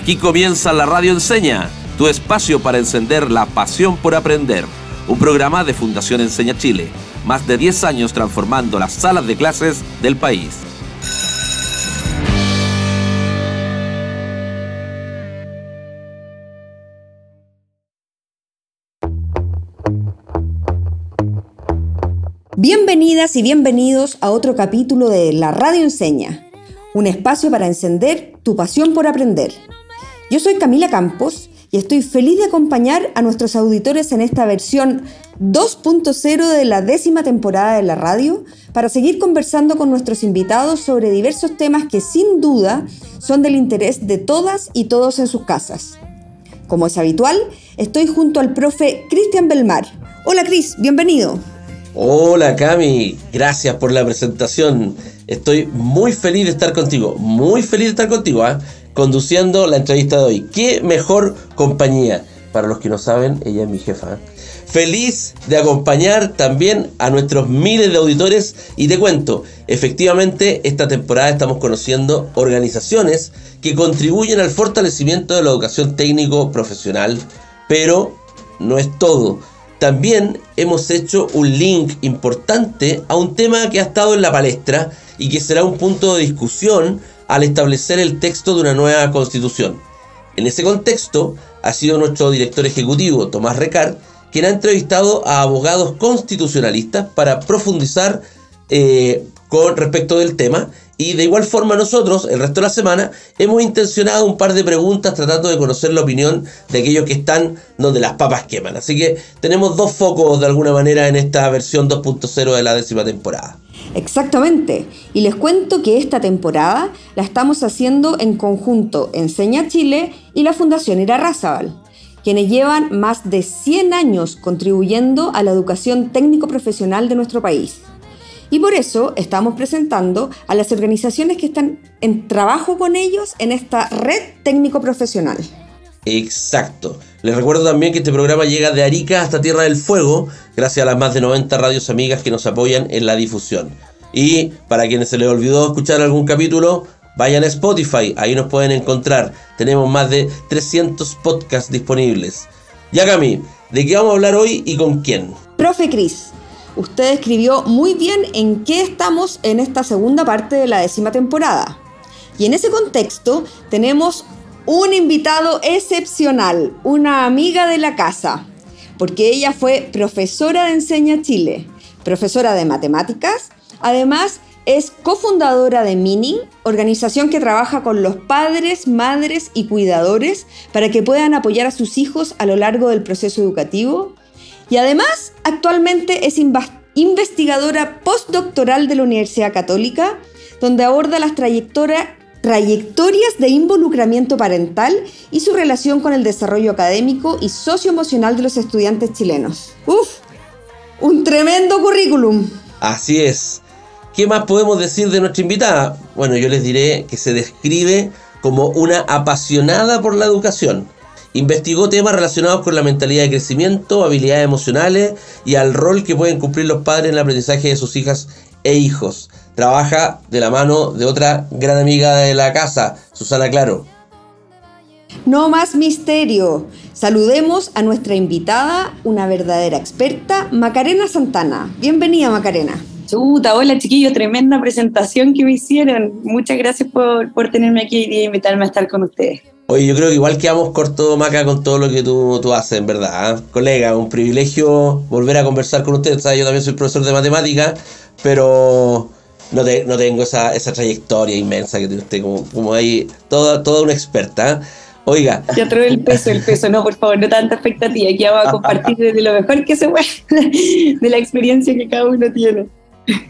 Aquí comienza la Radio Enseña, tu espacio para encender la pasión por aprender. Un programa de Fundación Enseña Chile, más de 10 años transformando las salas de clases del país. Bienvenidas y bienvenidos a otro capítulo de La Radio Enseña, un espacio para encender tu pasión por aprender. Yo soy Camila Campos y estoy feliz de acompañar a nuestros auditores en esta versión 2.0 de la décima temporada de la radio para seguir conversando con nuestros invitados sobre diversos temas que sin duda son del interés de todas y todos en sus casas. Como es habitual, estoy junto al profe Cristian Belmar. Hola Cris, bienvenido. Hola Cami, gracias por la presentación. Estoy muy feliz de estar contigo, muy feliz de estar contigo, ¿ah? Conduciendo la entrevista de hoy. ¿Qué mejor compañía? Para los que no saben, ella es mi jefa. ¿ah? Feliz de acompañar también a nuestros miles de auditores y te cuento, efectivamente esta temporada estamos conociendo organizaciones que contribuyen al fortalecimiento de la educación técnico profesional, pero no es todo también hemos hecho un link importante a un tema que ha estado en la palestra y que será un punto de discusión al establecer el texto de una nueva constitución. En ese contexto ha sido nuestro director ejecutivo, Tomás Recard, quien ha entrevistado a abogados constitucionalistas para profundizar eh, con respecto del tema y de igual forma nosotros, el resto de la semana, hemos intencionado un par de preguntas tratando de conocer la opinión de aquellos que están donde las papas queman. Así que tenemos dos focos de alguna manera en esta versión 2.0 de la décima temporada. Exactamente. Y les cuento que esta temporada la estamos haciendo en conjunto Enseña Chile y la Fundación Irarrázaval, quienes llevan más de 100 años contribuyendo a la educación técnico-profesional de nuestro país. Y por eso estamos presentando a las organizaciones que están en trabajo con ellos en esta red técnico-profesional. Exacto. Les recuerdo también que este programa llega de Arica hasta Tierra del Fuego, gracias a las más de 90 radios amigas que nos apoyan en la difusión. Y para quienes se les olvidó escuchar algún capítulo, vayan a Spotify, ahí nos pueden encontrar. Tenemos más de 300 podcasts disponibles. Ya Cami, ¿de qué vamos a hablar hoy y con quién? Profe Cris, usted escribió muy bien en qué estamos en esta segunda parte de la décima temporada. Y en ese contexto tenemos un invitado excepcional, una amiga de la casa, porque ella fue profesora de Enseña Chile, profesora de matemáticas, además es cofundadora de Mini, organización que trabaja con los padres, madres y cuidadores para que puedan apoyar a sus hijos a lo largo del proceso educativo. Y además, actualmente es investigadora postdoctoral de la Universidad Católica, donde aborda las trayectorias de involucramiento parental y su relación con el desarrollo académico y socioemocional de los estudiantes chilenos. ¡Uf! Un tremendo currículum. Así es. ¿Qué más podemos decir de nuestra invitada? Bueno, yo les diré que se describe como una apasionada por la educación Investigó temas relacionados con la mentalidad de crecimiento, habilidades emocionales y al rol que pueden cumplir los padres en el aprendizaje de sus hijas e hijos. Trabaja de la mano de otra gran amiga de la casa, Susana Claro. No más misterio. Saludemos a nuestra invitada, una verdadera experta, Macarena Santana. Bienvenida, Macarena. Chuta, hola chiquillos, tremenda presentación que me hicieron. Muchas gracias por, por tenerme aquí y invitarme a estar con ustedes. Oye, yo creo que igual quedamos corto, Maca, con todo lo que tú, tú haces, en verdad. ¿ah? Colega, un privilegio volver a conversar con usted. ¿sabes? Yo también soy profesor de matemáticas, pero no, no tengo esa, esa, trayectoria inmensa que tiene usted, como, como ahí, toda, toda una experta. ¿ah? Oiga. Ya trae el peso, el peso, no, por favor, no tanta expectativa. Aquí vamos a compartir desde lo mejor que se puede de la experiencia que cada uno tiene.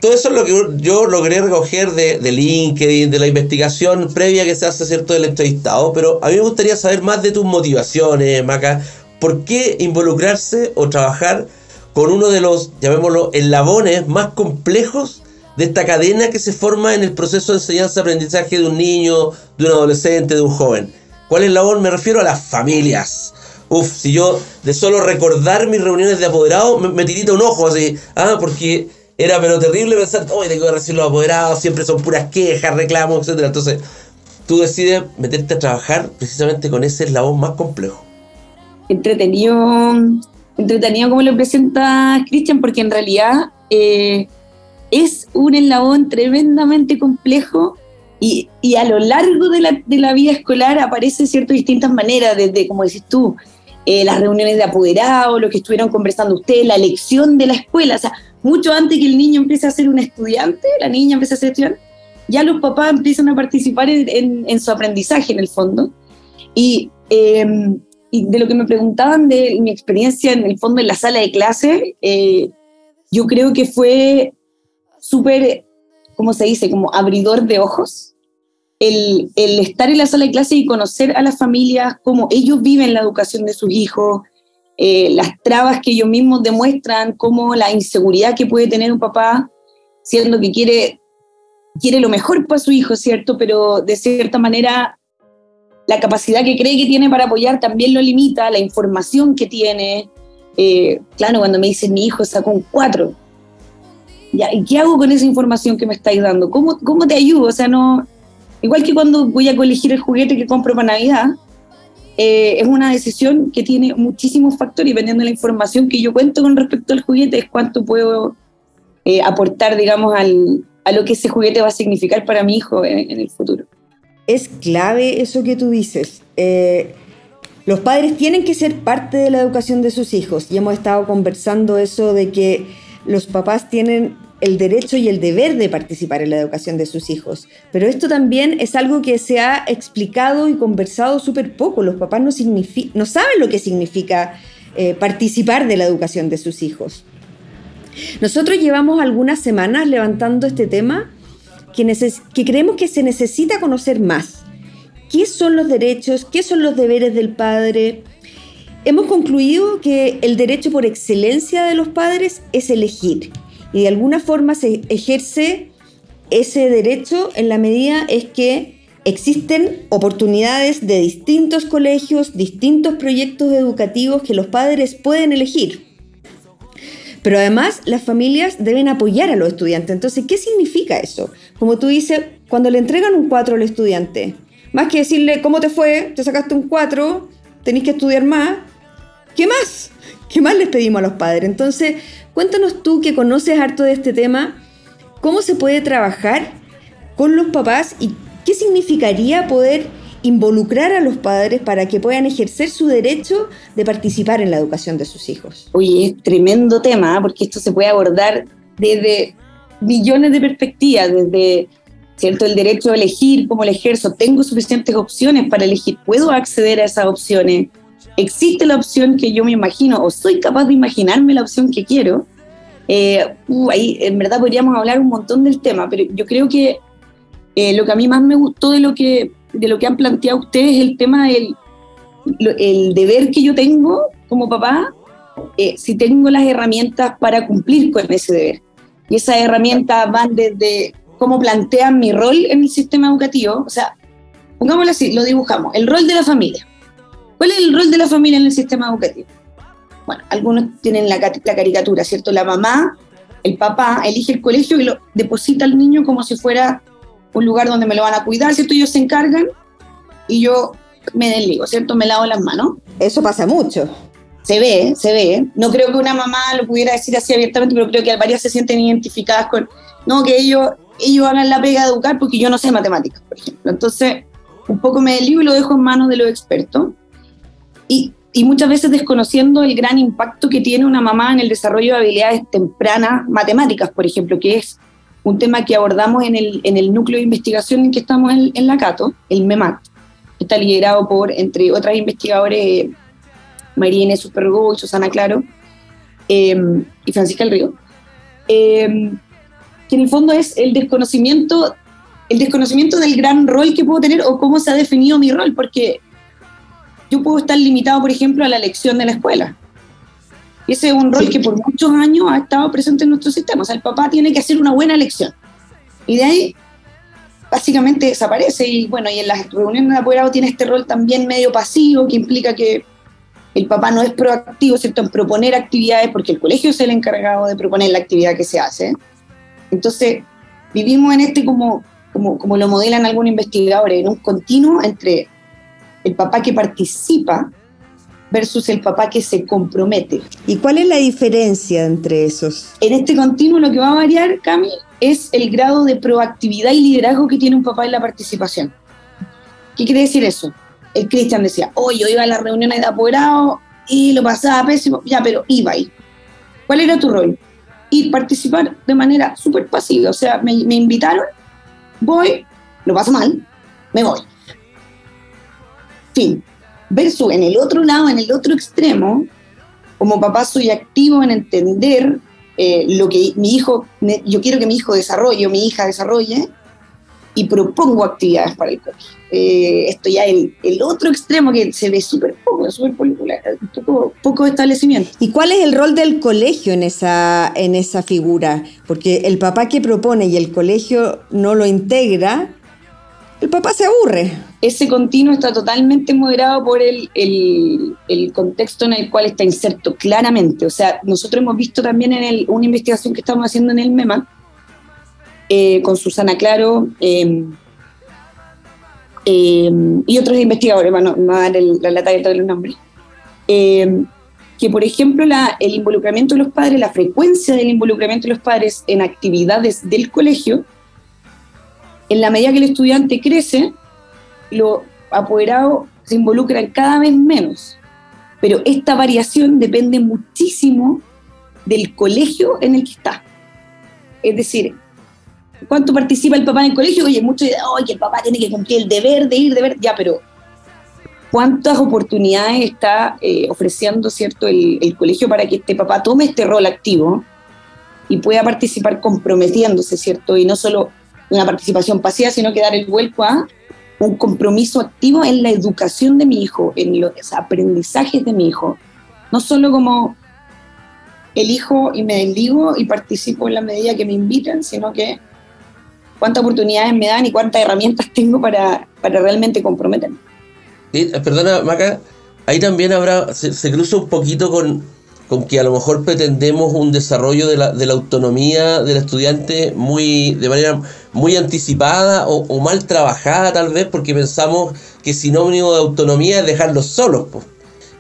Todo eso es lo que yo logré recoger de, de, LinkedIn, de la investigación previa que se hace, ¿cierto?, del entrevistado. Pero a mí me gustaría saber más de tus motivaciones, Maca. ¿Por qué involucrarse o trabajar con uno de los, llamémoslo, eslabones más complejos de esta cadena que se forma en el proceso de enseñanza-aprendizaje de un niño, de un adolescente, de un joven? ¿Cuál es labor? Me refiero a las familias. Uf, si yo de solo recordar mis reuniones de apoderado me, me tirita un ojo así, ah, porque era pero terrible pensar, hoy tengo que recibir los apoderados, siempre son puras quejas, reclamos, etcétera. Entonces, tú decides meterte a trabajar precisamente con ese eslabón más complejo. Entretenido, entretenido como lo presenta Cristian, porque en realidad eh, es un eslabón tremendamente complejo y, y a lo largo de la, de la, vida escolar aparecen ciertas distintas maneras, desde, como decís tú, eh, las reuniones de apoderados, lo que estuvieron conversando ustedes, la elección de la escuela, o sea, mucho antes que el niño empiece a ser un estudiante, la niña empiece a ser estudiante, ya los papás empiezan a participar en, en, su aprendizaje en el fondo. Y, eh, y, de lo que me preguntaban de mi experiencia en el fondo en la sala de clase, eh, yo creo que fue súper, ¿cómo se dice? Como abridor de ojos. El, el, estar en la sala de clase y conocer a las familias, cómo ellos viven la educación de sus hijos, eh, las trabas que ellos mismos demuestran, cómo la inseguridad que puede tener un papá, siendo que quiere, quiere lo mejor para su hijo, ¿cierto? Pero de cierta manera la capacidad que cree que tiene para apoyar también lo limita, la información que tiene. Eh, claro, cuando me dicen mi hijo sacó un 4, ¿y qué hago con esa información que me estáis dando? ¿Cómo, ¿Cómo te ayudo? O sea, no. Igual que cuando voy a colegir el juguete que compro para Navidad, eh, es una decisión que tiene muchísimos factores y dependiendo de la información que yo cuento con respecto al juguete, es cuánto puedo eh, aportar, digamos, al, a lo que ese juguete va a significar para mi hijo en, en el futuro. Es clave eso que tú dices. Eh, los padres tienen que ser parte de la educación de sus hijos y hemos estado conversando eso de que los papás tienen el derecho y el deber de participar en la educación de sus hijos. Pero esto también es algo que se ha explicado y conversado súper poco. Los papás no, saben lo que significa eh, participar de la educación de sus hijos. Nosotros llevamos algunas semanas levantando este tema que, que creemos que se necesita conocer más. ¿Qué son los derechos? ¿Qué son los deberes del padre? Hemos concluido que el derecho por excelencia de los padres es elegir y de alguna forma se ejerce ese derecho en la medida es que existen oportunidades de distintos colegios, distintos proyectos educativos que los padres pueden elegir. Pero además las familias deben apoyar a los estudiantes. Entonces, ¿qué significa eso? Como tú dices, cuando le entregan un 4 al estudiante, más que decirle, ¿cómo te fue? Te sacaste un 4, tenés que estudiar más, ¿Qué más? ¿Qué más les pedimos a los padres? Entonces, cuéntanos tú que conoces harto de este tema, ¿cómo se puede trabajar con los papás y qué significaría poder involucrar a los padres para que puedan ejercer su derecho de participar en la educación de sus hijos? Oye, es tremendo tema, ¿eh? porque esto se puede abordar desde millones de perspectivas, desde ¿cierto? el derecho a elegir, cómo lo ejerzo, tengo suficientes opciones para elegir, puedo acceder a esas opciones, existe la opción que yo me imagino o soy capaz de imaginarme la opción que quiero, eh, uh, ahí en verdad podríamos hablar un montón del tema, pero yo creo que eh, lo que a mí más me gustó de lo que, de lo que han planteado ustedes es el tema del el deber que yo tengo como papá, eh, si tengo las herramientas para cumplir con ese deber. Y esas herramientas van desde cómo plantean mi rol en el sistema educativo, o sea, pongámoslo así, lo dibujamos, el rol de la familia. ¿Cuál es el rol de la familia en el sistema educativo? Bueno, algunos tienen la, caricatura, ¿cierto? La mamá, el papá, elige el colegio y lo deposita al niño como si fuera un lugar donde me lo van a cuidar, ¿cierto? Ellos se encargan y yo me desligo, ¿cierto? Me lavo las manos. Eso pasa mucho. Se ve, se ve. No creo que una mamá lo pudiera decir así abiertamente, pero creo que varias se sienten identificadas con, no, que ellos, ellos hagan la pega de educar porque yo no sé matemáticas, por ejemplo. Entonces, un poco me desligo y lo dejo en manos de los expertos y, y, muchas veces desconociendo el gran impacto que tiene una mamá en el desarrollo de habilidades tempranas, matemáticas, por ejemplo, que es un tema que abordamos en el, en el núcleo de investigación en que estamos en, en la CATO, el MEMAT, está liderado por, entre otras investigadores, María Inés Supergo y Susana Claro, eh, y Francisca El Río, eh, que en el fondo es el desconocimiento, el desconocimiento del gran rol que puedo tener o cómo se ha definido mi rol, porque yo puedo estar limitado, por ejemplo, a la elección de la escuela. Ese es un rol que por muchos años ha estado presente en nuestro sistema. O sea, el papá tiene que hacer una buena elección. Y de ahí, básicamente desaparece. Y bueno, y en las reuniones de apoderado tiene este rol también medio pasivo, que implica que el papá no es proactivo, ¿cierto?, en proponer actividades, porque el colegio es el encargado de proponer la actividad que se hace. Entonces, vivimos en este como como, como lo modelan algunos investigadores, en un continuo entre el papá que participa versus el papá que se compromete. ¿Y cuál es la diferencia entre esos? En este continuo lo que va a variar, Cami, es el grado de proactividad y liderazgo que tiene un papá en la participación. ¿Qué quiere decir eso? El Cristian decía, oye, yo iba a las reuniones de apoderado y lo pasaba pésimo, ya, pero iba ahí. ¿Cuál era tu rol? Y participar de manera súper pasiva, o sea, me, me invitaron, voy, lo paso mal, me voy. Fin. Versus en el otro lado, en el otro extremo, como papá soy activo en entender eh, lo que mi hijo, yo quiero que mi hijo desarrolle o mi hija desarrolle y propongo actividades para el colegio. Eh, esto ya el, el otro extremo que se ve súper poco, súper poco, poco establecimiento. ¿Y cuál es el rol del colegio en esa, en esa figura? Porque el papá que propone y el colegio no lo integra, el papá se aburre. Ese continuo está totalmente moderado por el, el, contexto en el cual está inserto, claramente. O sea, nosotros hemos visto también en una investigación que estamos haciendo en el MEMA, eh, con Susana Claro em, em, y otros investigadores, bueno, no a dar la lata de los nombres, em, que por ejemplo la, el involucramiento de los padres, la frecuencia del involucramiento de los padres en actividades del colegio, en la medida que el estudiante crece, los apoderados se involucran cada vez menos. Pero esta variación depende muchísimo del colegio en el que está. Es decir, ¿cuánto participa el papá en el colegio? Oye, mucho de, que el papá tiene que cumplir el deber de ir, deber, ya, pero ¿cuántas oportunidades está eh, ofreciendo, cierto, el, el colegio para que este papá tome este rol activo y pueda participar comprometiéndose, cierto? Y no solo una participación pasiva, sino que dar el vuelco a un compromiso activo en la educación de mi hijo, en los aprendizajes de mi hijo. No solo como elijo y me desligo y participo en la medida que me invitan, sino que cuántas oportunidades me dan y cuántas herramientas tengo para, para realmente comprometerme. perdona, Maca, ahí también habrá, se cruza un poquito con con que a lo mejor pretendemos un desarrollo de la, de la autonomía del estudiante muy de manera muy anticipada o, mal trabajada tal vez porque pensamos que sinónimo de autonomía es dejarlos solos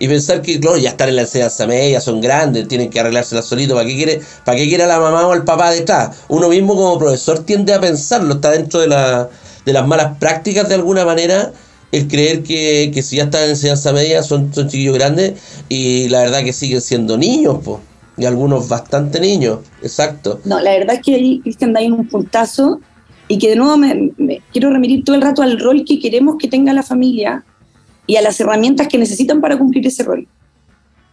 y pensar que claro, ya están en la enseñanza media, son grandes, tienen que arreglársela solito, ¿para qué quiere, para qué quiere la mamá o el papá detrás? Uno mismo como profesor tiende a pensarlo, está dentro de, la, de las malas prácticas de alguna manera el creer que, si ya están en enseñanza media son, son chiquillos grandes y la verdad que siguen siendo niños, pues. Y algunos bastante niños, exacto. No, la verdad es que ahí, Cristian, da un puntazo y que de nuevo me, quiero remitir todo el rato al rol que queremos que tenga la familia y a las herramientas que necesitan para cumplir ese rol.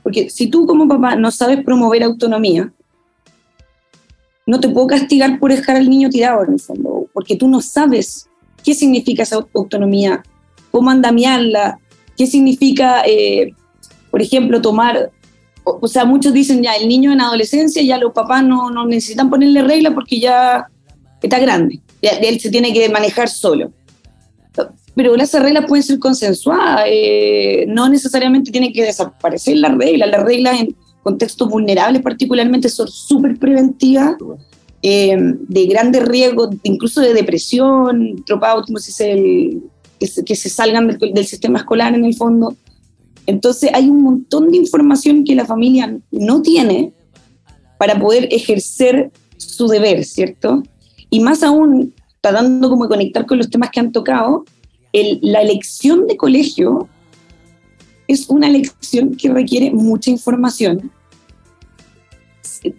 Porque si tú como papá no sabes promover autonomía, no te puedo castigar por dejar al niño tirado en el fondo, porque tú no sabes qué significa esa autonomía cómo andamiarla, qué significa, eh, por ejemplo, tomar, o, sea, muchos dicen ya, el niño en adolescencia, ya los papás no, no necesitan ponerle regla porque ya está grande, él se tiene que manejar solo. Pero las reglas pueden ser consensuadas, eh, no necesariamente tiene que desaparecer las reglas, las reglas en contextos vulnerables particularmente son súper preventivas. Eh, de grandes riesgos, incluso de depresión, dropout, como se dice, el, que se, salgan del, sistema escolar en el fondo. Entonces hay un montón de información que la familia no tiene para poder ejercer su deber, ¿cierto? Y más aún, tratando como de conectar con los temas que han tocado, la elección de colegio es una elección que requiere mucha información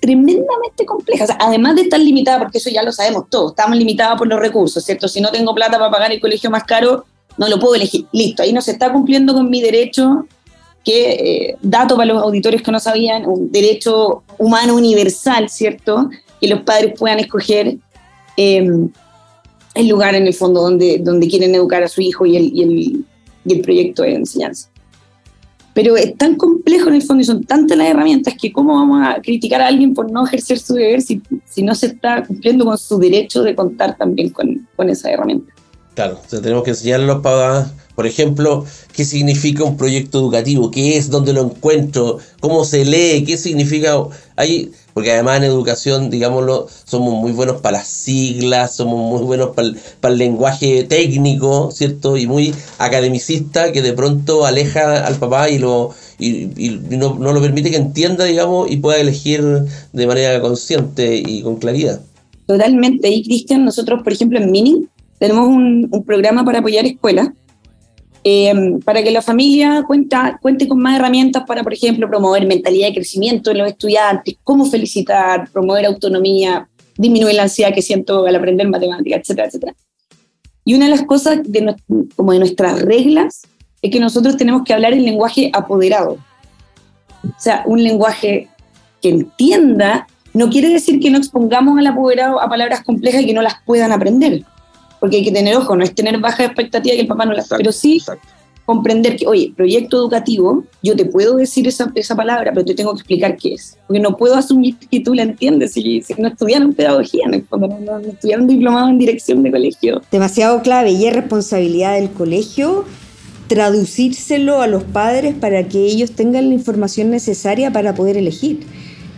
tremendamente compleja. además de estar limitada, porque eso ya lo sabemos todos, estamos limitados por los recursos, ¿cierto? Si no tengo plata para pagar el colegio más caro, no lo puedo elegir. Listo, ahí no se está cumpliendo con mi derecho, que, eh, dato para los auditores que no sabían, un derecho humano universal, ¿cierto? Que los padres puedan escoger em, el lugar en el fondo donde, donde quieren educar a su hijo y el, y el, y el proyecto de enseñanza. Pero es tan complejo en el fondo y son tantas las herramientas que cómo vamos a criticar a alguien por no ejercer su deber si, si no se está cumpliendo con su derecho de contar también con, con esa herramienta. Claro, tenemos que enseñarle a los papás, por ejemplo, qué significa un proyecto educativo, qué es, dónde lo encuentro, cómo se lee, qué significa. Hay, porque además en educación, digámoslo, somos muy buenos para las siglas, somos muy buenos para el, lenguaje técnico, ¿cierto? Y muy academicista que de pronto aleja al papá y lo y, no, no, lo permite que entienda, digamos, y pueda elegir de manera consciente y con claridad. Totalmente. Y Cristian, nosotros, por ejemplo, en Mini, tenemos un, programa para apoyar escuelas, eh, para que la familia cuenta, cuente con más herramientas para, por ejemplo, promover mentalidad de crecimiento en los estudiantes, cómo felicitar, promover autonomía, disminuir la ansiedad que siento al aprender matemáticas, etcétera, etcétera. Y una de las cosas de, como de nuestras reglas es que nosotros tenemos que hablar el lenguaje apoderado. O sea, un lenguaje que entienda no quiere decir que no expongamos al apoderado a palabras complejas y que no las puedan aprender porque hay que tener ojo, no es tener baja expectativa que el papá no la pero sí comprender que, oye, proyecto educativo, yo te puedo decir esa, esa palabra, pero te tengo que explicar qué es, porque no puedo asumir que tú la entiendes si, no estudiaron pedagogía, no, no, estudiaron diplomado en dirección de colegio. Demasiado clave y es responsabilidad del colegio traducírselo a los padres para que ellos tengan la información necesaria para poder elegir.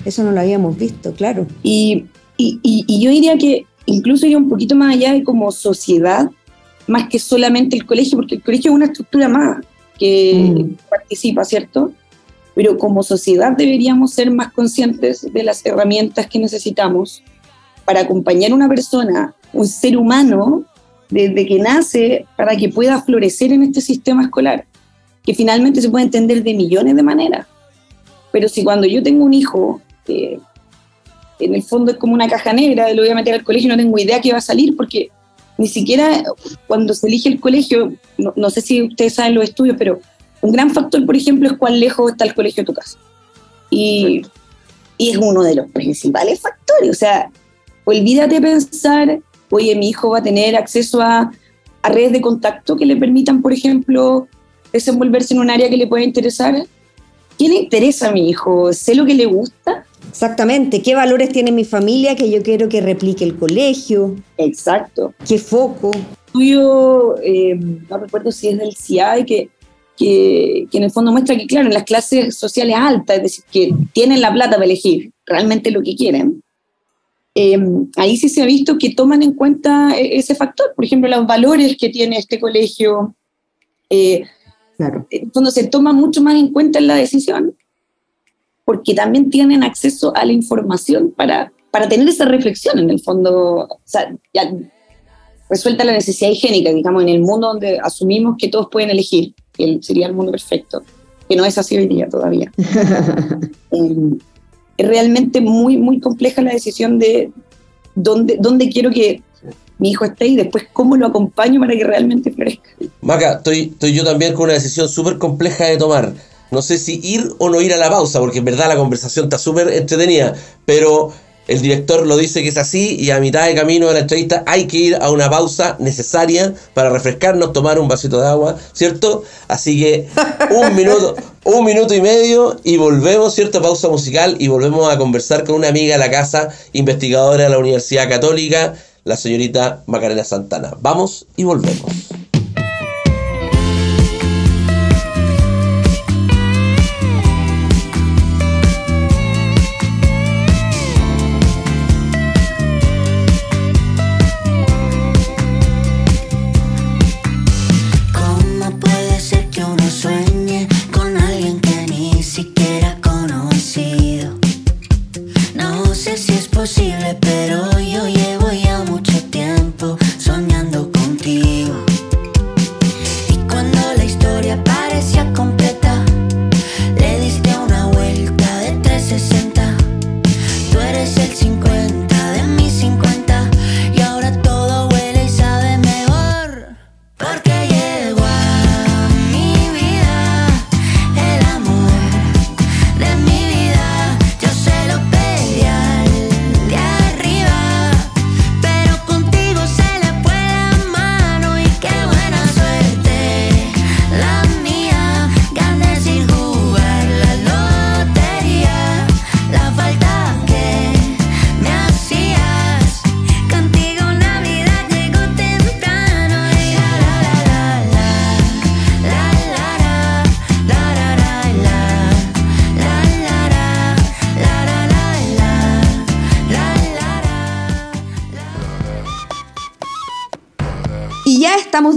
Eso no lo habíamos visto, claro. Y, y, y yo diría que incluso ir un poquito más allá de como sociedad, más que solamente el colegio, porque el colegio es una estructura más que mm. participa, ¿cierto? Pero como sociedad deberíamos ser más conscientes de las herramientas que necesitamos para acompañar a una persona, un ser humano, desde que nace, para que pueda florecer en este sistema escolar, que finalmente se puede entender de millones de maneras. Pero si cuando yo tengo un hijo que en el fondo es como una caja negra, lo voy a meter al colegio y no tengo idea qué va a salir, porque ni siquiera cuando se elige el colegio, no, sé si ustedes saben los estudios, pero un gran factor, por ejemplo, es cuán lejos está el colegio de tu casa. Y, y es uno de los principales factores. O sea, olvídate pensar, oye, mi hijo va a tener acceso a, a redes de contacto que le permitan, por ejemplo, desenvolverse en un área que le pueda interesar. ¿Qué le interesa a mi hijo? ¿Sé lo que le gusta? Exactamente, ¿qué valores tiene mi familia que yo quiero que replique el colegio? Exacto. ¿Qué foco? Tuyo, eh, no recuerdo si es del CIAE, que, que, en el fondo muestra que, claro, en las clases sociales altas, es decir, que tienen la plata para elegir realmente lo que quieren, eh, ahí sí se ha visto que toman en cuenta e-, ese factor, por ejemplo, los valores que tiene este colegio. Eh, claro. En el fondo se toma mucho más en cuenta en la decisión porque también tienen acceso a la información para, para tener esa reflexión en el fondo. O sea, ya resuelta la necesidad higiénica, digamos, en el mundo donde asumimos que todos pueden elegir, que sería el mundo perfecto, que no es así hoy día todavía. Em, es realmente muy, muy compleja la decisión de dónde, dónde quiero que mi hijo esté y después cómo lo acompaño para que realmente florezca. Maca, estoy, estoy yo también con una decisión súper compleja de tomar. No sé si ir o no ir a la pausa, porque en verdad la conversación está súper entretenida, pero el director lo dice que es así y a mitad de camino de la entrevista hay que ir a una pausa necesaria para refrescarnos, tomar un vasito de agua, ¿cierto? Así que un minuto, un minuto y medio y volvemos, ¿cierto? Pausa musical y volvemos a conversar con una amiga de la casa, investigadora de la Universidad Católica, la señorita Macarena Santana. Vamos y volvemos.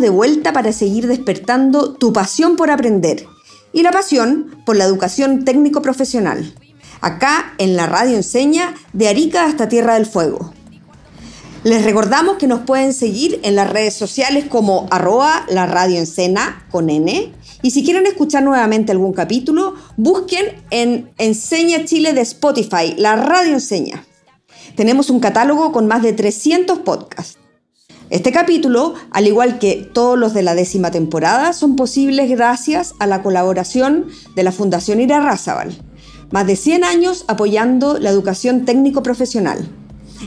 De vuelta para seguir despertando tu pasión por aprender y la pasión por la educación técnico profesional. Acá en la radio enseña de Arica hasta Tierra del Fuego. Les recordamos que nos pueden seguir en las redes sociales como arroba la radio encena con N. Y si quieren escuchar nuevamente algún capítulo, busquen en Enseña Chile de Spotify, la radio enseña. Tenemos un catálogo con más de 300 podcasts. Este capítulo, al igual que todos los de la décima temporada, son posibles gracias a la colaboración de la Fundación Ira Razabal. Más de 100 años apoyando la educación técnico-profesional,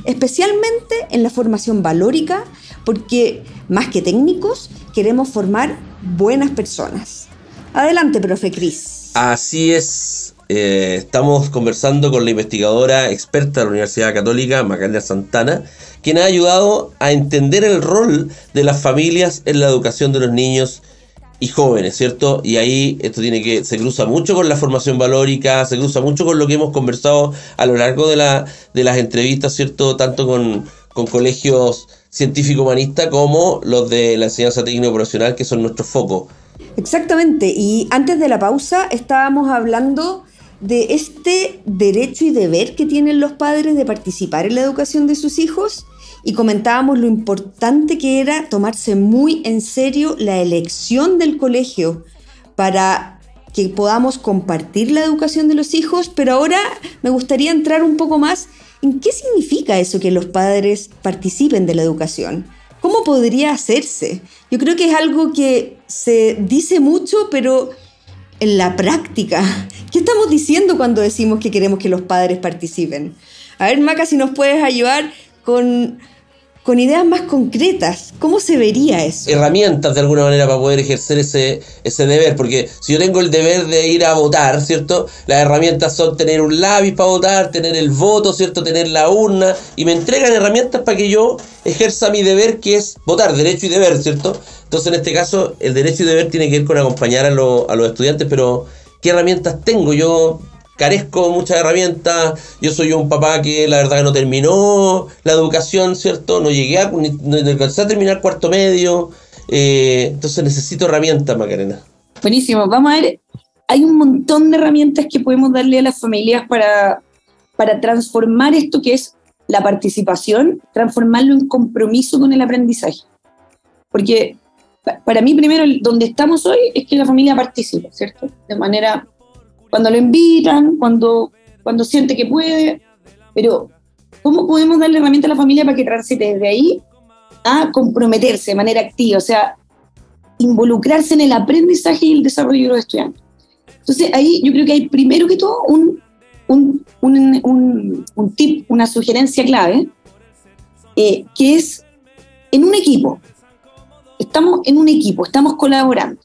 especialmente en la formación valórica, porque más que técnicos, queremos formar buenas personas. Adelante, profe Cris. Así es. Eh, estamos conversando con la investigadora experta de la Universidad Católica, Macarena Santana, quien ha ayudado a entender el rol de las familias en la educación de los niños y jóvenes, ¿cierto? Y ahí esto tiene que, se cruza mucho con la formación valórica, se cruza mucho con lo que hemos conversado a lo largo de, la, de las entrevistas, ¿cierto? Tanto con, con colegios científico-humanistas como los de la enseñanza técnico-profesional, que son nuestros focos. Exactamente, y antes de la pausa estábamos hablando de este derecho y deber que tienen los padres de participar en la educación de sus hijos y comentábamos lo importante que era tomarse muy en serio la elección del colegio para que podamos compartir la educación de los hijos, pero ahora me gustaría entrar un poco más en qué significa eso que los padres participen de la educación. ¿Cómo podría hacerse? Yo creo que es algo que se dice mucho, pero en la práctica, ¿qué estamos diciendo cuando decimos que queremos que los padres participen? A ver, Maca, si nos puedes ayudar con con ideas más concretas. ¿Cómo se vería eso? Herramientas de alguna manera para poder ejercer ese, ese deber, porque si yo tengo el deber de ir a votar, ¿cierto? Las herramientas son tener un lápiz para votar, tener el voto, ¿cierto? Tener la urna, y me entregan herramientas para que yo ejerza mi deber, que es votar, derecho y deber, ¿cierto? Entonces en este caso el derecho y deber tiene que ver con acompañar a, a los estudiantes, pero ¿qué herramientas tengo? Yo carezco muchas herramientas, yo soy un papá que la verdad que no terminó la educación, ¿cierto? No llegué a, no alcancé a terminar cuarto medio, eh, entonces necesito herramientas, Macarena. Buenísimo, vamos a ver, hay un montón de herramientas que podemos darle a las familias para, para transformar esto que es la participación, transformarlo en compromiso con el aprendizaje. Porque para mí primero, donde estamos hoy es que la familia participe, ¿cierto? De manera cuando lo invitan, cuando, cuando siente que puede, pero ¿cómo podemos darle herramienta a la familia para que transite desde ahí a comprometerse de manera activa, o sea, involucrarse en el aprendizaje y el desarrollo de los estudiantes? Entonces ahí yo creo que hay primero que todo un, un, un, un, tip, una sugerencia clave, eh, que es en un equipo. Estamos en un equipo, estamos colaborando.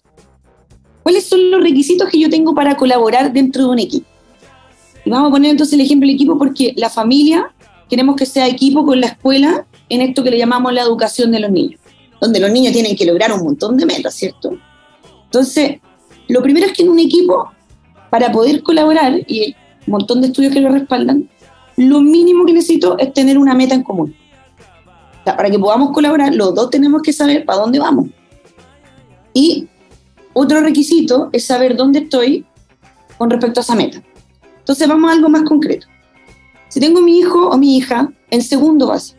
¿Cuáles son los requisitos que yo tengo para colaborar dentro de un equipo? Y vamos a poner entonces el ejemplo del equipo porque la familia queremos que sea equipo con la escuela en esto que le llamamos la educación de los niños, donde los niños tienen que lograr un montón de metas, ¿cierto? Entonces, lo primero es que en un equipo, para poder colaborar, y hay un montón de estudios que lo respaldan, lo mínimo que necesito es tener una meta en común. Para que podamos colaborar, los dos tenemos que saber para dónde vamos. Y otro requisito es saber dónde estoy con respecto a esa meta. Entonces vamos a algo más concreto. Si tengo mi hijo o mi hija en segundo base,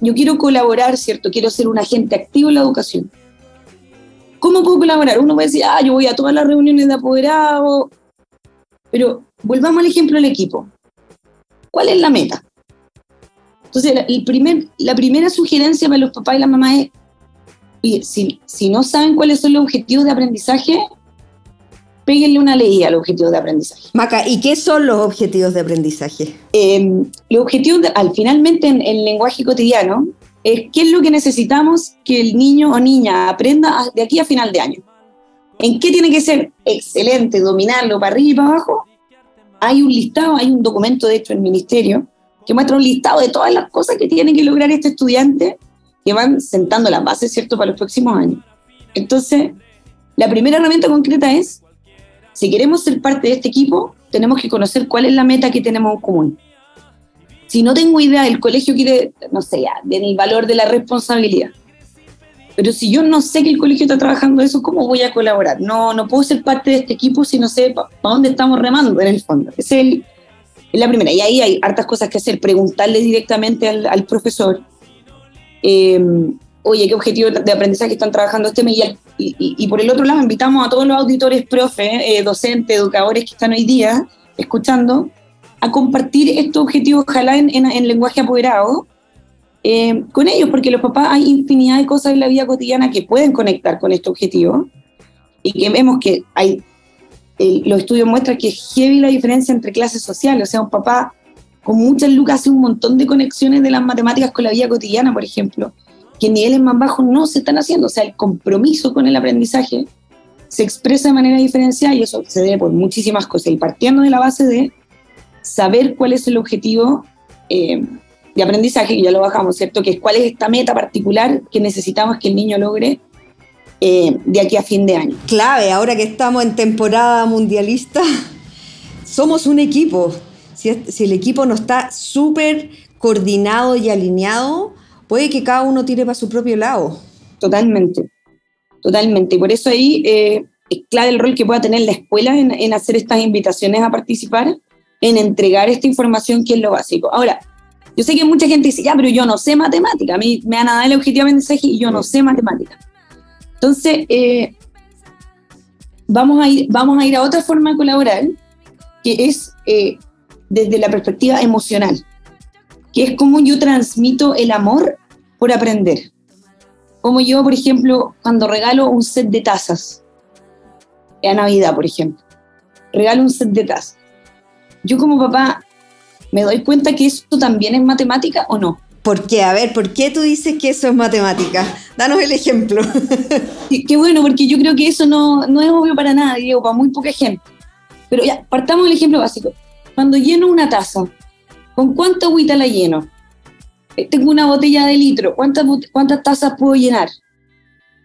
yo quiero colaborar, ¿cierto? Quiero ser un agente activo en la educación. ¿Cómo puedo colaborar? Uno puede decir, ah, yo voy a todas las reuniones de apoderado, pero volvamos al ejemplo del equipo. ¿Cuál es la meta? Entonces, el primer, la primera sugerencia para los papás y las mamás es Oye, si, si no saben cuáles son los objetivos de aprendizaje, péguenle una ley a los objetivos de aprendizaje. Maca, ¿y qué son los objetivos de aprendizaje? Eh, los objetivos, al finalmente en el lenguaje cotidiano, es qué es lo que necesitamos que el niño o niña aprenda de aquí a final de año. ¿En qué tiene que ser excelente, dominarlo para arriba y para abajo? Hay un listado, hay un documento de hecho en el ministerio que muestra un listado de todas las cosas que tiene que lograr este estudiante que van sentando las bases, ¿cierto?, para los próximos años. Entonces, la primera herramienta concreta es, si queremos ser parte de este equipo, tenemos que conocer cuál es la meta que tenemos en común. Si no tengo idea, el colegio quiere, no sé, ya, del valor de la responsabilidad. Pero si yo no sé que el colegio está trabajando eso, ¿cómo voy a colaborar? No, no puedo ser parte de este equipo si no sé para dónde estamos remando en el fondo. Es, el, es la primera. Y ahí hay hartas cosas que hacer. Preguntarle directamente al, profesor, em, oye, ¿qué objetivo de aprendizaje están trabajando este mes? Y, por el otro lado, invitamos a todos los auditores, profe, eh, docentes, educadores que están hoy día escuchando, a compartir estos objetivos, ojalá en, en lenguaje apoderado, eh, con ellos, porque los papás hay infinidad de cosas en la vida cotidiana que pueden conectar con este objetivo y que vemos que hay, los estudios muestran que es heavy la diferencia entre clases sociales, o sea, un papá con muchas lucas hace un montón de conexiones de las matemáticas con la vida cotidiana, por ejemplo, que en niveles más bajos no se están haciendo, o sea, el compromiso con el aprendizaje se expresa de manera diferenciada y eso se debe por muchísimas cosas, y partiendo de la base de saber cuál es el objetivo. Eh, de aprendizaje, que ya lo bajamos, ¿cierto? Que es cuál es esta meta particular que necesitamos que el niño logre eh, de aquí a fin de año. Clave, ahora que estamos en temporada mundialista, somos un equipo. Si, el equipo no está súper coordinado y alineado, puede que cada uno tire para su propio lado. Totalmente, totalmente. Y por eso ahí eh, es clave el rol que pueda tener la escuela en, en hacer estas invitaciones a participar, en entregar esta información que es lo básico. Ahora, yo sé que mucha gente dice, ya, pero yo no sé matemática, a mí me van a dar el objetivo de mensaje y yo no sé matemática. Entonces, eh, vamos, a ir, vamos a ir a otra forma de colaborar, que es eh, desde la perspectiva emocional, que es cómo yo transmito el amor por aprender. Como yo, por ejemplo, cuando regalo un set de tazas, a Navidad, por ejemplo, regalo un set de tazas. Yo como papá me doy cuenta que eso también es matemática o no. ¿Por qué? A ver, ¿por qué tú dices que eso es matemática? Danos el ejemplo. qué, bueno, porque yo creo que eso no, no es obvio para nadie o para muy poca gente. Pero ya, partamos del ejemplo básico. Cuando lleno una taza, ¿con cuánta agüita la lleno? Eh, tengo una botella de litro, ¿cuántas, cuántas tazas puedo llenar?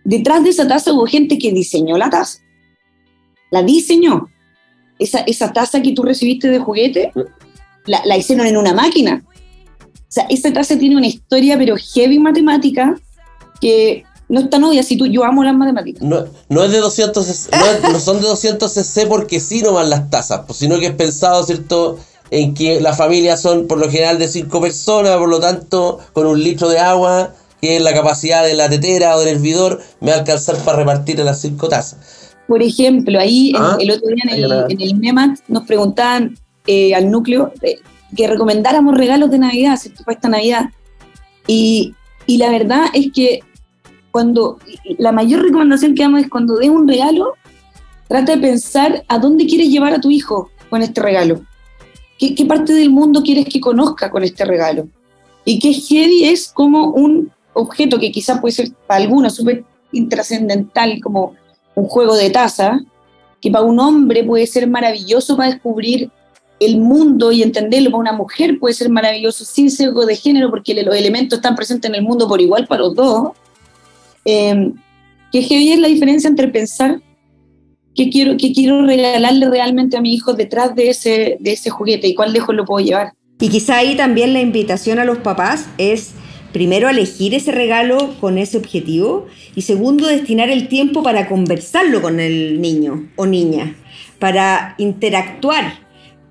Detrás de esa taza hubo gente que diseñó la taza. La diseñó. Esa, esa taza que tú recibiste de juguete, la, hicieron en una máquina. O sea, esa clase tiene una historia, pero heavy matemática, que no es tan obvia si tú, yo amo las matemáticas. No, no es de 200, no, son de 200 cc porque sí nomás las tasas, pues, sino que es pensado, ¿cierto?, en que las familias son por lo general de 5 personas, por lo tanto, con un litro de agua, que es la capacidad de la tetera o del hervidor, me va a alcanzar para repartir a las 5 tazas. Por ejemplo, ahí ah, el otro día en el, en el MEMAT nos preguntaban eh, al núcleo que recomendáramos regalos de Navidad, Para esta Navidad. Y, y, la verdad es que cuando la mayor recomendación que damos es cuando des un regalo, trata de pensar a dónde quieres llevar a tu hijo con este regalo. ¿Qué, parte del mundo quieres que conozca con este regalo? Y qué heavy es como un objeto que quizás puede ser para algunos súper intrascendental, como un juego de taza, que para un hombre puede ser maravilloso para descubrir el mundo y entenderlo para una mujer puede ser maravilloso sin sesgo de género porque los elementos están presentes en el mundo por igual para los dos. Eh, que heavy es la diferencia entre pensar qué quiero, qué quiero regalarle realmente a mi hijo detrás de ese, de ese juguete y cuál lejos lo puedo llevar. Y quizá ahí también la invitación a los papás es primero elegir ese regalo con ese objetivo y segundo destinar el tiempo para conversarlo con el niño o niña, para interactuar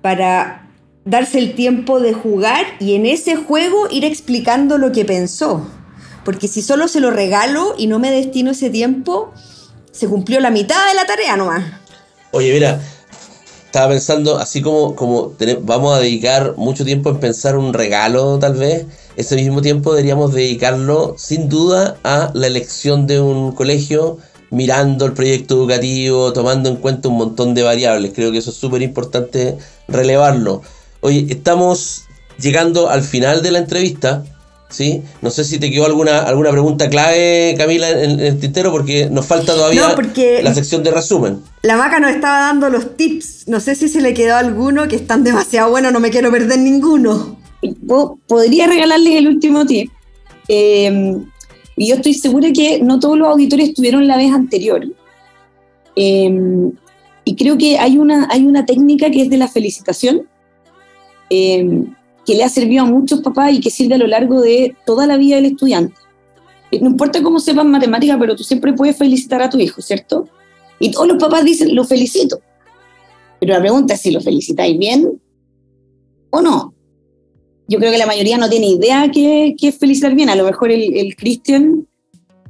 para darse el tiempo de jugar y en ese juego ir explicando lo que pensó. Porque si solo se lo regalo y no me destino ese tiempo, se cumplió la mitad de la tarea nomás. Oye, mira, estaba pensando, así como, como vamos a dedicar mucho tiempo en pensar un regalo, tal vez, ese mismo tiempo deberíamos dedicarlo, sin duda, a la elección de un colegio, mirando el proyecto educativo, tomando en cuenta un montón de variables. Creo que eso es súper importante relevarlo. Oye, estamos llegando al final de la entrevista. ¿Sí? No sé si te quedó alguna, alguna pregunta clave, Camila, en, el tintero, porque nos falta todavía la sección de resumen. La vaca nos estaba dando los tips. No sé si se le quedó alguno que están demasiado buenos, no me quiero perder ninguno. Podría regalarles el último tip. Eh, y yo estoy segura que no todos los auditores estuvieron la vez anterior. Em, y creo que hay una, hay una técnica que es de la felicitación, em, que le ha servido a muchos papás y que sirve a lo largo de toda la vida del estudiante. eh, no importa cómo sepas matemática, pero tú siempre puedes felicitar a tu hijo, ¿cierto? Y todos los papás dicen, lo felicito. Pero la pregunta es si lo felicitáis bien o no. Yo creo que la mayoría no tiene idea qué, es felicitar bien. A lo mejor el, Cristian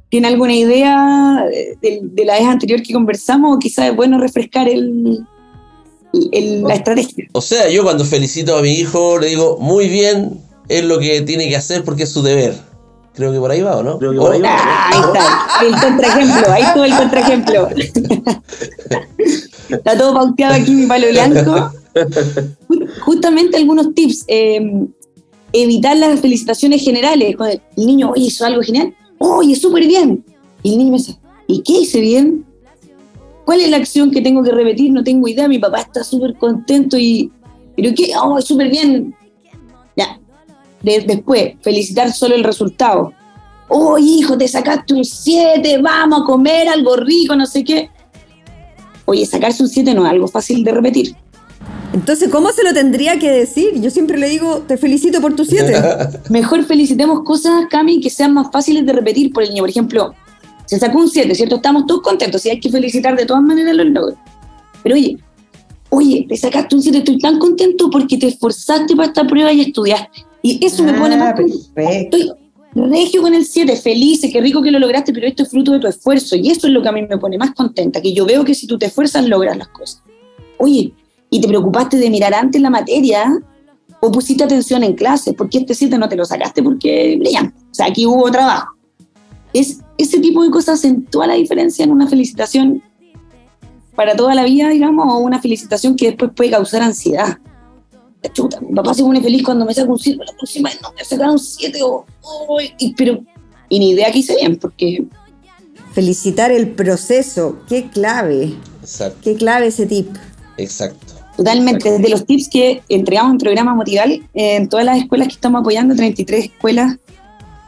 tiene alguna idea de, la vez anterior que conversamos o quizás es bueno refrescar el, la estrategia. O sea, yo cuando felicito a mi hijo le digo, muy bien, es lo que tiene que hacer porque es su deber. Creo que por ahí va, ¿o no? Creo ahí, está, el contraejemplo, ahí todo el contraejemplo. está todo pauteado aquí mi palo blanco. Justamente algunos tips. Eh, evitar las felicitaciones generales. Cuando el niño, oye, hizo algo genial. Oye, súper bien. Y el niño me dice, ¿y qué hice bien? ¿Cuál es la acción que tengo que repetir? No tengo idea. Mi papá está súper contento y. ¿Pero qué? Oh, súper bien. Ya, después, felicitar solo el resultado. Oh, hijo, te sacaste un 7, vamos a comer algo rico, no sé qué. Oye, sacarse un 7 no es algo fácil de repetir. Entonces, ¿cómo se lo tendría que decir? Yo siempre le digo, te felicito por tu 7. Mejor felicitemos cosas, Cami, que sean más fáciles de repetir por el niño. Por ejemplo, se sacó un 7, ¿cierto? Estamos todos contentos y hay que felicitar de todas maneras los logros. Pero oye, oye, te sacaste un 7, estoy tan contento porque te esforzaste para esta prueba y estudiaste. Y eso me pone más. Ah, Estoy regio con el 7, feliz, qué rico que lo lograste, pero esto es fruto de tu esfuerzo. Y eso es lo que a mí me pone más contenta, que yo veo que si tú te esfuerzas, logras las cosas. Oye, y te preocupaste de mirar antes la materia, o pusiste atención en clase, porque este 7 no te lo sacaste porque brillan. O sea, aquí hubo trabajo. Es, ese tipo de cosas acentúa la diferencia en una felicitación para toda la vida, digamos, o una felicitación que después puede causar ansiedad chuta, mi papá se pone feliz cuando me saca un 7, la próxima vez no, me saca un 7, o, y, pero, y ni idea que hice bien, porque... Felicitar el proceso, qué clave. Exacto. Qué clave ese tip. Exacto. Totalmente, desde los tips que entregamos en programa Motival, en todas las escuelas que estamos apoyando, 33 escuelas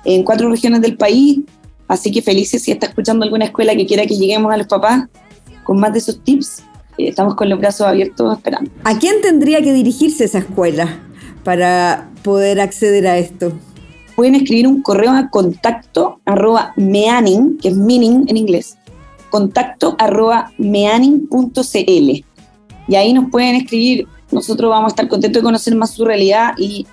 en cuatro regiones del país, así que felices si está escuchando alguna escuela que quiera que lleguemos a los papás con más de esos tips, estamos con los brazos abiertos esperando. ¿A quién tendría que dirigirse esa escuela para poder acceder a esto? Pueden escribir un correo a contacto arroba meaning, que es meaning en inglés, contacto arroba meaning.cl. Y ahí nos pueden escribir, nosotros vamos a estar contentos de conocer más su realidad y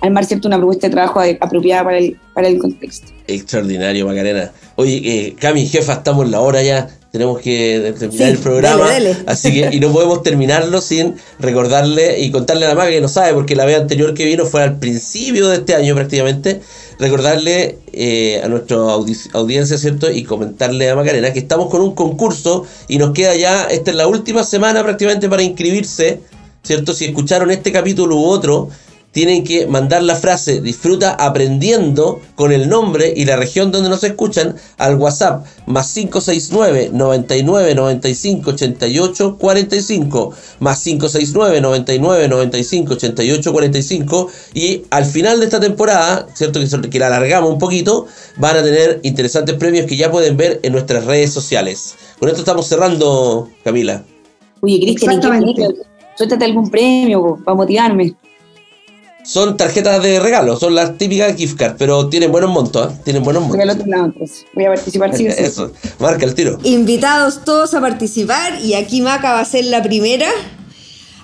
armar cierto una propuesta de trabajo apropiada para el, para el contexto. Extraordinario, Macarena. Oye, eh, Cami, jefa, estamos en la hora ya tenemos que terminar el programa. Así que, y no podemos terminarlo sin recordarle y contarle a la maga que no sabe, porque la vez anterior que vino fue al principio de este año prácticamente. Recordarle eh, a nuestra audiencia, ¿cierto? Y comentarle a Macarena que estamos con un concurso y nos queda ya, esta es la última semana prácticamente para inscribirse, ¿cierto? Si escucharon este capítulo u otro, tienen que mandar la frase disfruta aprendiendo con el nombre y la región donde nos escuchan al WhatsApp más 569 99 95 88 45 más 569 99 95 88 45 y al final de esta temporada, cierto que, la alargamos un poquito, van a tener interesantes premios que ya pueden ver en nuestras redes sociales. Con esto estamos cerrando, Camila. Oye, Cristian, suéltate algún premio para motivarme son tarjetas de regalo, son las típicas gift cards, pero tienen buenos montos, ¿eh? tienen buenos montos. Voy al otro lado, Voy a participar, sí, Eso, marca el tiro. Invitados todos a participar y aquí Maca va a ser la primera.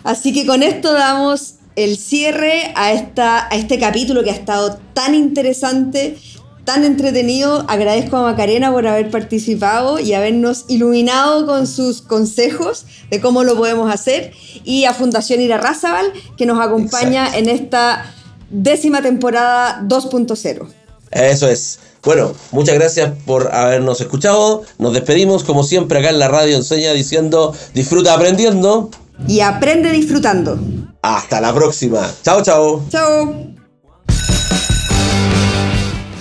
Así que con esto damos el cierre a, esta, a este capítulo que ha estado tan interesante tan entretenido. Agradezco a Macarena por haber participado y habernos iluminado con sus consejos de cómo lo podemos hacer. Y a Fundación Ira Razabal, que nos acompaña en esta décima temporada 2.0. Eso es. Bueno, muchas gracias por habernos escuchado. Nos despedimos, como siempre, acá en la radio enseña diciendo disfruta aprendiendo. Y aprende disfrutando. Hasta la próxima. Chao, chao. Chao.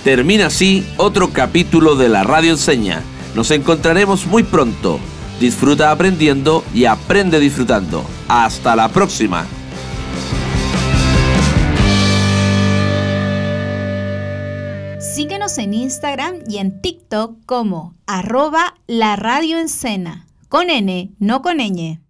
Termina así otro capítulo de la Radio Enseña. Nos encontraremos muy pronto. Disfruta aprendiendo y aprende disfrutando. Hasta la próxima. Síguenos en Instagram y en TikTok como arroba la radio con N, no con ñ.